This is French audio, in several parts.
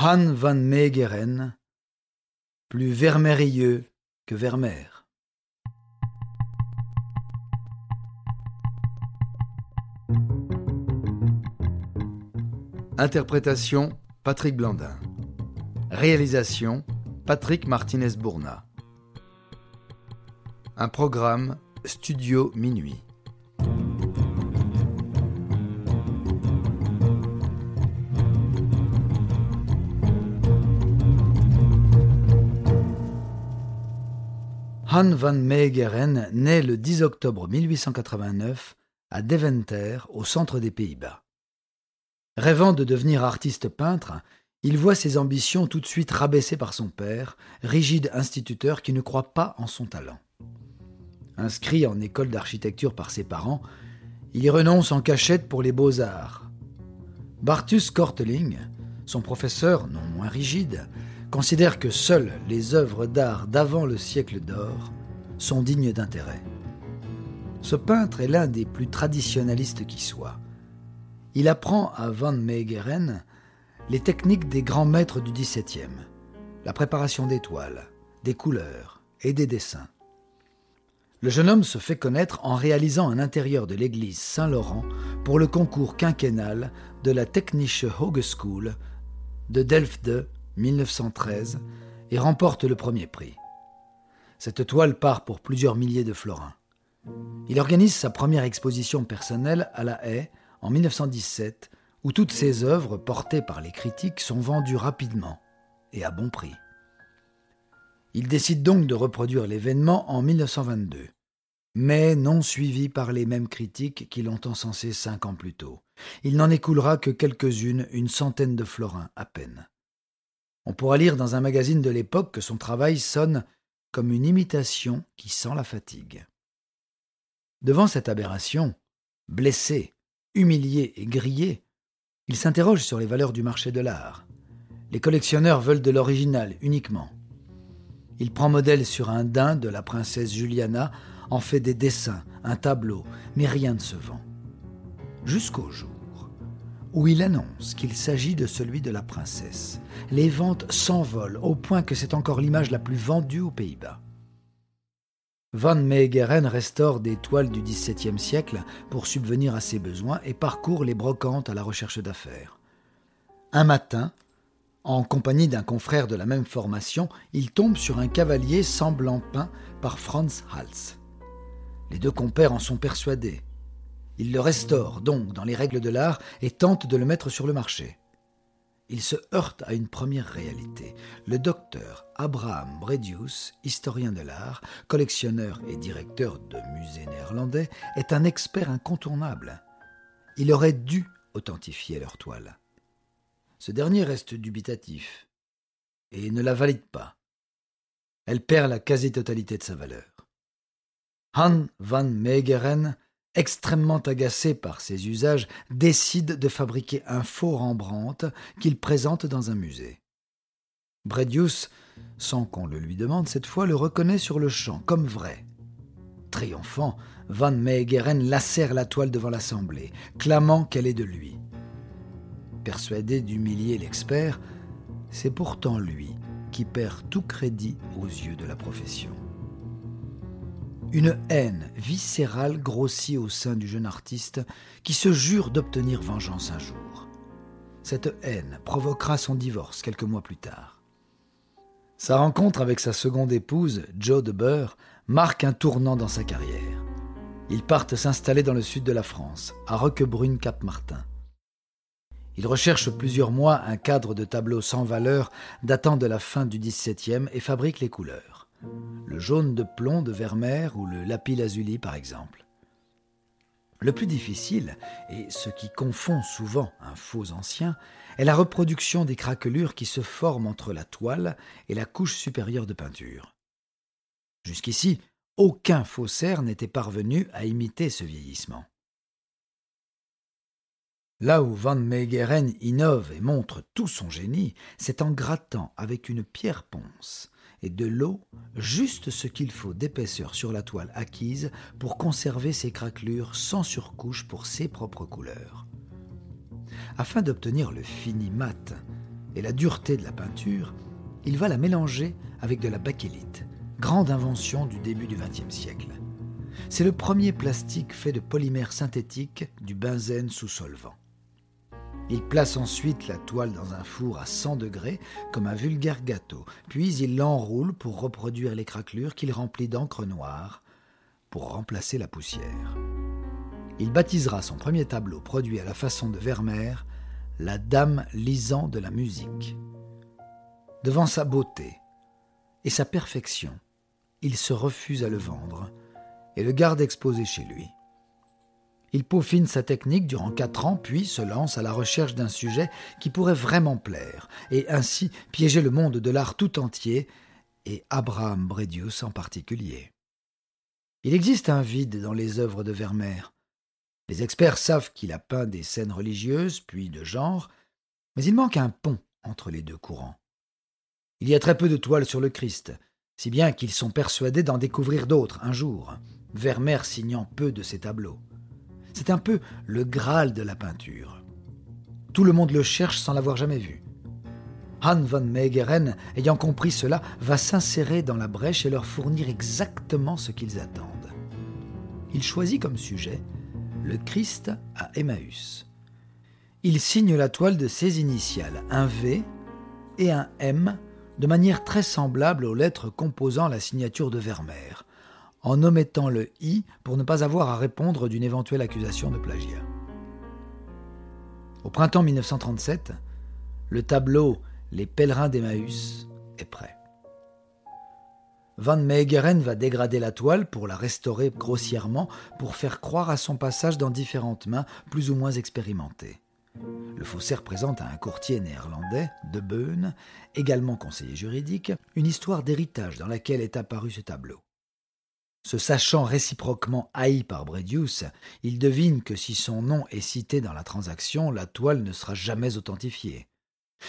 Han van Meegeren, plus vermeilleux que Vermeer. Interprétation Patrick Blandin. Réalisation Patrick Martinez-Bourna. Un programme Studio Minuit. Van Meegeren naît le 10 octobre 1889 à Deventer, au centre des Pays-Bas. Rêvant de devenir artiste peintre, il voit ses ambitions tout de suite rabaissées par son père, rigide instituteur qui ne croit pas en son talent. Inscrit en école d'architecture par ses parents, il y renonce en cachette pour les beaux-arts. Bartus Korteling, son professeur non moins rigide, considère que seules les œuvres d'art d'avant le siècle d'or sont dignes d'intérêt. Ce peintre est l'un des plus traditionnalistes qui soit. Il apprend à Van Meegeren les techniques des grands maîtres du XVIIe, la préparation des toiles, des couleurs et des dessins. Le jeune homme se fait connaître en réalisant un intérieur de l'église Saint-Laurent pour le concours quinquennal de la Technische Hogeschool de Delft 1913 et remporte le premier prix. Cette toile part pour plusieurs milliers de florins. Il organise sa première exposition personnelle à La Haye en 1917, où toutes ses œuvres portées par les critiques sont vendues rapidement et à bon prix. Il décide donc de reproduire l'événement en 1922, mais non suivi par les mêmes critiques qui l'ont encensé cinq ans plus tôt. Il n'en écoulera que quelques-unes, une centaine de florins à peine. On pourra lire dans un magazine de l'époque que son travail sonne comme une imitation qui sent la fatigue. Devant cette aberration, blessé, humilié et grillé, il s'interroge sur les valeurs du marché de l'art. Les collectionneurs veulent de l'original uniquement. Il prend modèle sur un daim de la princesse Juliana, en fait des dessins, un tableau, mais rien ne se vend. Jusqu'au jour où il annonce qu'il s'agit de celui de la princesse. Les ventes s'envolent au point que c'est encore l'image la plus vendue aux Pays-Bas. Van Meegeren restaure des toiles du XVIIe siècle pour subvenir à ses besoins et parcourt les brocantes à la recherche d'affaires. Un matin, en compagnie d'un confrère de la même formation, il tombe sur un cavalier semblant peint par Franz Hals. Les deux compères en sont persuadés. Il le restaure donc dans les règles de l'art et tente de le mettre sur le marché. Il se heurte à une première réalité. Le docteur Abraham Bredius, historien de l'art, collectionneur et directeur de musées néerlandais, est un expert incontournable. Il aurait dû authentifier leur toile. Ce dernier reste dubitatif et ne la valide pas. Elle perd la quasi-totalité de sa valeur. Han van Meegeren extrêmement agacé par ses usages, décide de fabriquer un faux Rembrandt qu'il présente dans un musée. Bredius, sans qu'on le lui demande cette fois, le reconnaît sur le champ comme vrai. Triomphant, Van Meegeren lacère la toile devant l'assemblée, clamant qu'elle est de lui. Persuadé d'humilier l'expert, c'est pourtant lui qui perd tout crédit aux yeux de la profession. Une haine viscérale grossit au sein du jeune artiste qui se jure d'obtenir vengeance un jour. Cette haine provoquera son divorce quelques mois plus tard. Sa rencontre avec sa seconde épouse, Joe de Burr, marque un tournant dans sa carrière. Ils partent s'installer dans le sud de la France, à Roquebrune-Cap-Martin. Il recherche plusieurs mois un cadre de tableau sans valeur datant de la fin du XVIIe et fabrique les couleurs le jaune de plomb de Vermeer ou le lapis-lazuli par exemple. Le plus difficile, et ce qui confond souvent un faux ancien, est la reproduction des craquelures qui se forment entre la toile et la couche supérieure de peinture. Jusqu'ici, aucun faussaire n'était parvenu à imiter ce vieillissement. Là où Van Meegeren innove et montre tout son génie, c'est en grattant avec une pierre ponce et de l'eau, juste ce qu'il faut d'épaisseur sur la toile acquise pour conserver ses craquelures sans surcouche pour ses propres couleurs. Afin d'obtenir le fini mat, et la dureté de la peinture, il va la mélanger avec de la bakélite, grande invention du début du XXe siècle. C'est le premier plastique fait de polymère synthétique du benzène sous solvant. Il place ensuite la toile dans un four à 100 degrés comme un vulgaire gâteau, puis il l'enroule pour reproduire les craquelures qu'il remplit d'encre noire pour remplacer la poussière. Il baptisera son premier tableau produit à la façon de Vermeer La Dame lisant de la musique. Devant sa beauté et sa perfection, il se refuse à le vendre et le garde exposé chez lui. Il peaufine sa technique durant quatre ans, puis se lance à la recherche d'un sujet qui pourrait vraiment plaire, et ainsi piéger le monde de l'art tout entier, et Abraham Bredius en particulier. Il existe un vide dans les œuvres de Vermeer. Les experts savent qu'il a peint des scènes religieuses, puis de genre, mais il manque un pont entre les deux courants. Il y a très peu de toiles sur le Christ, si bien qu'ils sont persuadés d'en découvrir d'autres un jour, Vermeer signant peu de ses tableaux. C'est un peu le Graal de la peinture. Tout le monde le cherche sans l'avoir jamais vu. Han van Meegeren, ayant compris cela, va s'insérer dans la brèche et leur fournir exactement ce qu'ils attendent. Il choisit comme sujet le Christ à Emmaüs. Il signe la toile de ses initiales, un V et un M, de manière très semblable aux lettres composant la signature de Vermeer, en omettant le i pour ne pas avoir à répondre d'une éventuelle accusation de plagiat. Au printemps 1937, le tableau Les pèlerins d'Emmaüs est prêt. Van Meegeren va dégrader la toile pour la restaurer grossièrement pour faire croire à son passage dans différentes mains plus ou moins expérimentées. Le faussaire présente à un courtier néerlandais, De Beun, également conseiller juridique, une histoire d'héritage dans laquelle est apparu ce tableau. Se sachant réciproquement haï par Bredius, il devine que si son nom est cité dans la transaction, la toile ne sera jamais authentifiée.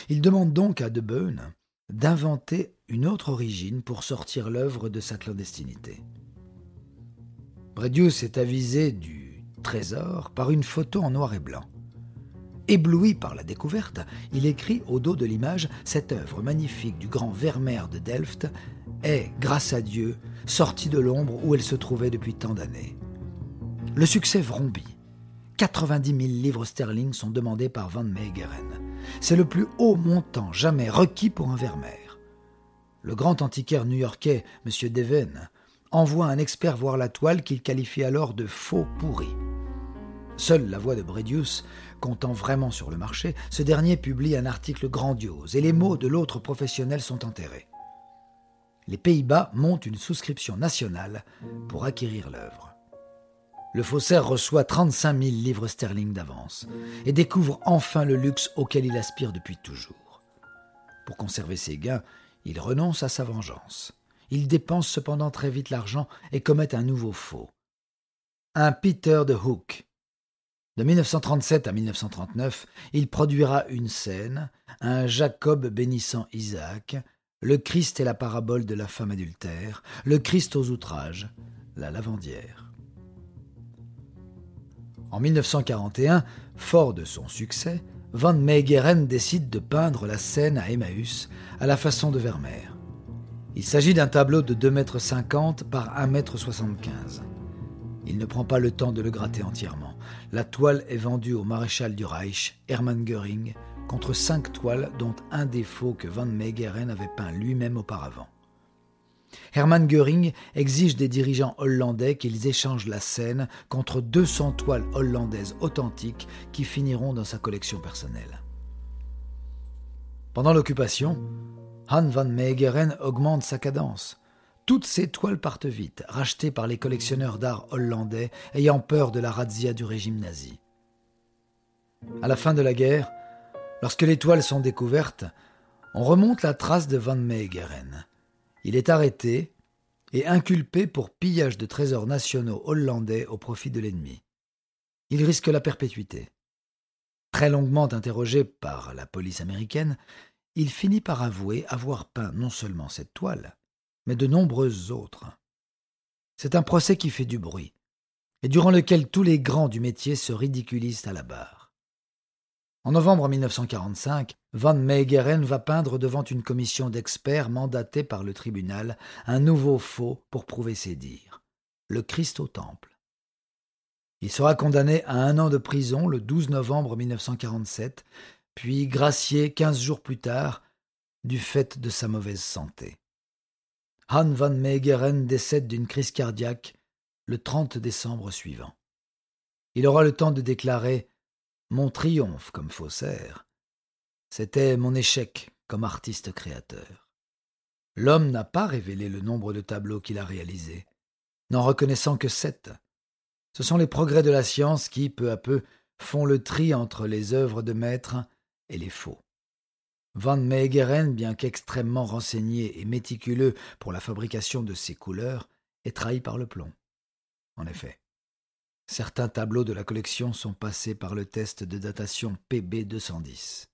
Il demande donc à De Beun d'inventer une autre origine pour sortir l'œuvre de sa clandestinité. Bredius est avisé du trésor par une photo en noir et blanc. Ébloui par la découverte, il écrit au dos de l'image Cette œuvre magnifique du grand Vermeer de Delft est, grâce à Dieu, sortie de l'ombre où elle se trouvait depuis tant d'années. Le succès vrombit. 90 000 livres sterling sont demandés par Van Meegeren. C'est le plus haut montant jamais requis pour un Vermeer. Le grand antiquaire new-yorkais, M. Deven, envoie un expert voir la toile qu'il qualifie alors de faux pourri. Seule la voix de Bredius comptant vraiment sur le marché, ce dernier publie un article grandiose et les mots de l'autre professionnel sont enterrés les Pays-Bas montent une souscription nationale pour acquérir l'œuvre. Le faussaire reçoit 35 000 livres sterling d'avance et découvre enfin le luxe auquel il aspire depuis toujours. Pour conserver ses gains, il renonce à sa vengeance. Il dépense cependant très vite l'argent et commet un nouveau faux. Un Peter de Hook. De 1937 à 1939, il produira une scène, un Jacob bénissant Isaac, le Christ est la parabole de la femme adultère, le Christ aux outrages, la lavandière. En 1941, fort de son succès, Van Meegeren décide de peindre la scène à Emmaüs à la façon de Vermeer. Il s'agit d'un tableau de 2,50 m par 1,75 m. Il ne prend pas le temps de le gratter entièrement. La toile est vendue au maréchal du Reich, Hermann Göring, contre cinq toiles dont un défaut que Van Meegeren avait peint lui-même auparavant. Hermann Göring exige des dirigeants hollandais qu'ils échangent la scène contre 200 toiles hollandaises authentiques qui finiront dans sa collection personnelle. Pendant l'occupation, Han van Meegeren augmente sa cadence. Toutes ces toiles partent vite, rachetées par les collectionneurs d'art hollandais ayant peur de la razzia du régime nazi. À la fin de la guerre, Lorsque les toiles sont découvertes, on remonte la trace de Van Meegeren. Il est arrêté et inculpé pour pillage de trésors nationaux hollandais au profit de l'ennemi. Il risque la perpétuité. Très longuement interrogé par la police américaine, il finit par avouer avoir peint non seulement cette toile, mais de nombreuses autres. C'est un procès qui fait du bruit, et durant lequel tous les grands du métier se ridiculisent à la barre. En novembre 1945, Van Meegeren va peindre devant une commission d'experts mandatée par le tribunal un nouveau faux pour prouver ses dires. Le Christ au Temple. Il sera condamné à un an de prison le 12 novembre 1947, puis gracié quinze jours plus tard du fait de sa mauvaise santé. Han van Meegeren décède d'une crise cardiaque le 30 décembre suivant. Il aura le temps de déclarer Mon triomphe comme faussaire. C'était mon échec comme artiste créateur. L'homme n'a pas révélé le nombre de tableaux qu'il a réalisés, n'en reconnaissant que sept. Ce sont les progrès de la science qui, peu à peu, font le tri entre les œuvres de maître et les faux. Van Meegeren, bien qu'extrêmement renseigné et méticuleux pour la fabrication de ses couleurs, est trahi par le plomb. En effet, certains tableaux de la collection sont passés par le test de datation PB210.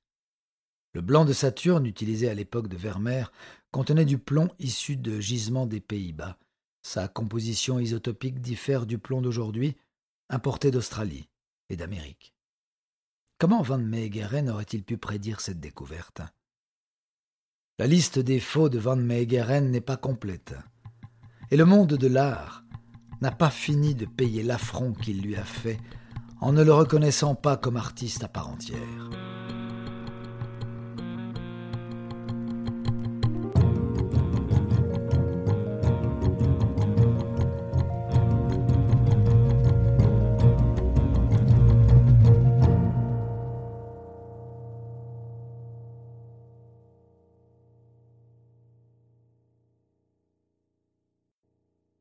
Le blanc de Saturne, utilisé à l'époque de Vermeer, contenait du plomb issu de gisements des Pays-Bas. Sa composition isotopique diffère du plomb d'aujourd'hui, importé d'Australie et d'Amérique. Comment Van Meegeren aurait-il pu prédire cette découverte? La liste des faux de Van Meegeren n'est pas complète. Et le monde de l'art n'a pas fini de payer l'affront qu'il lui a fait en ne le reconnaissant pas comme artiste à part entière.